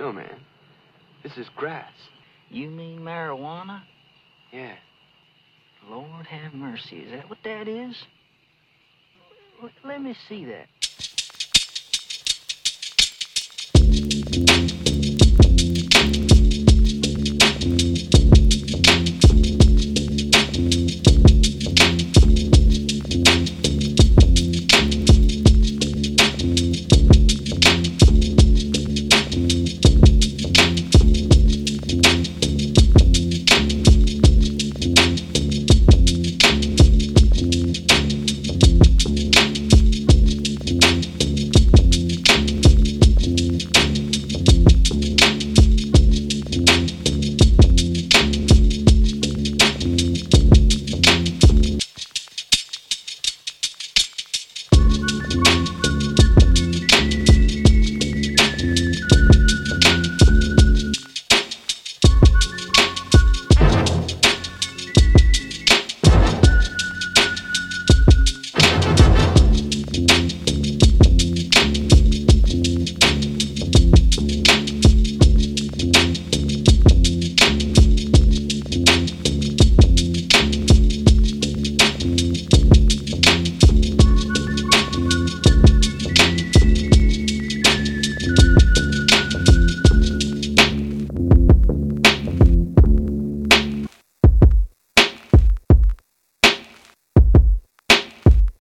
No, man. This is grass. You mean marijuana? Yeah. Lord have mercy. Is that what that is? L- let me see that.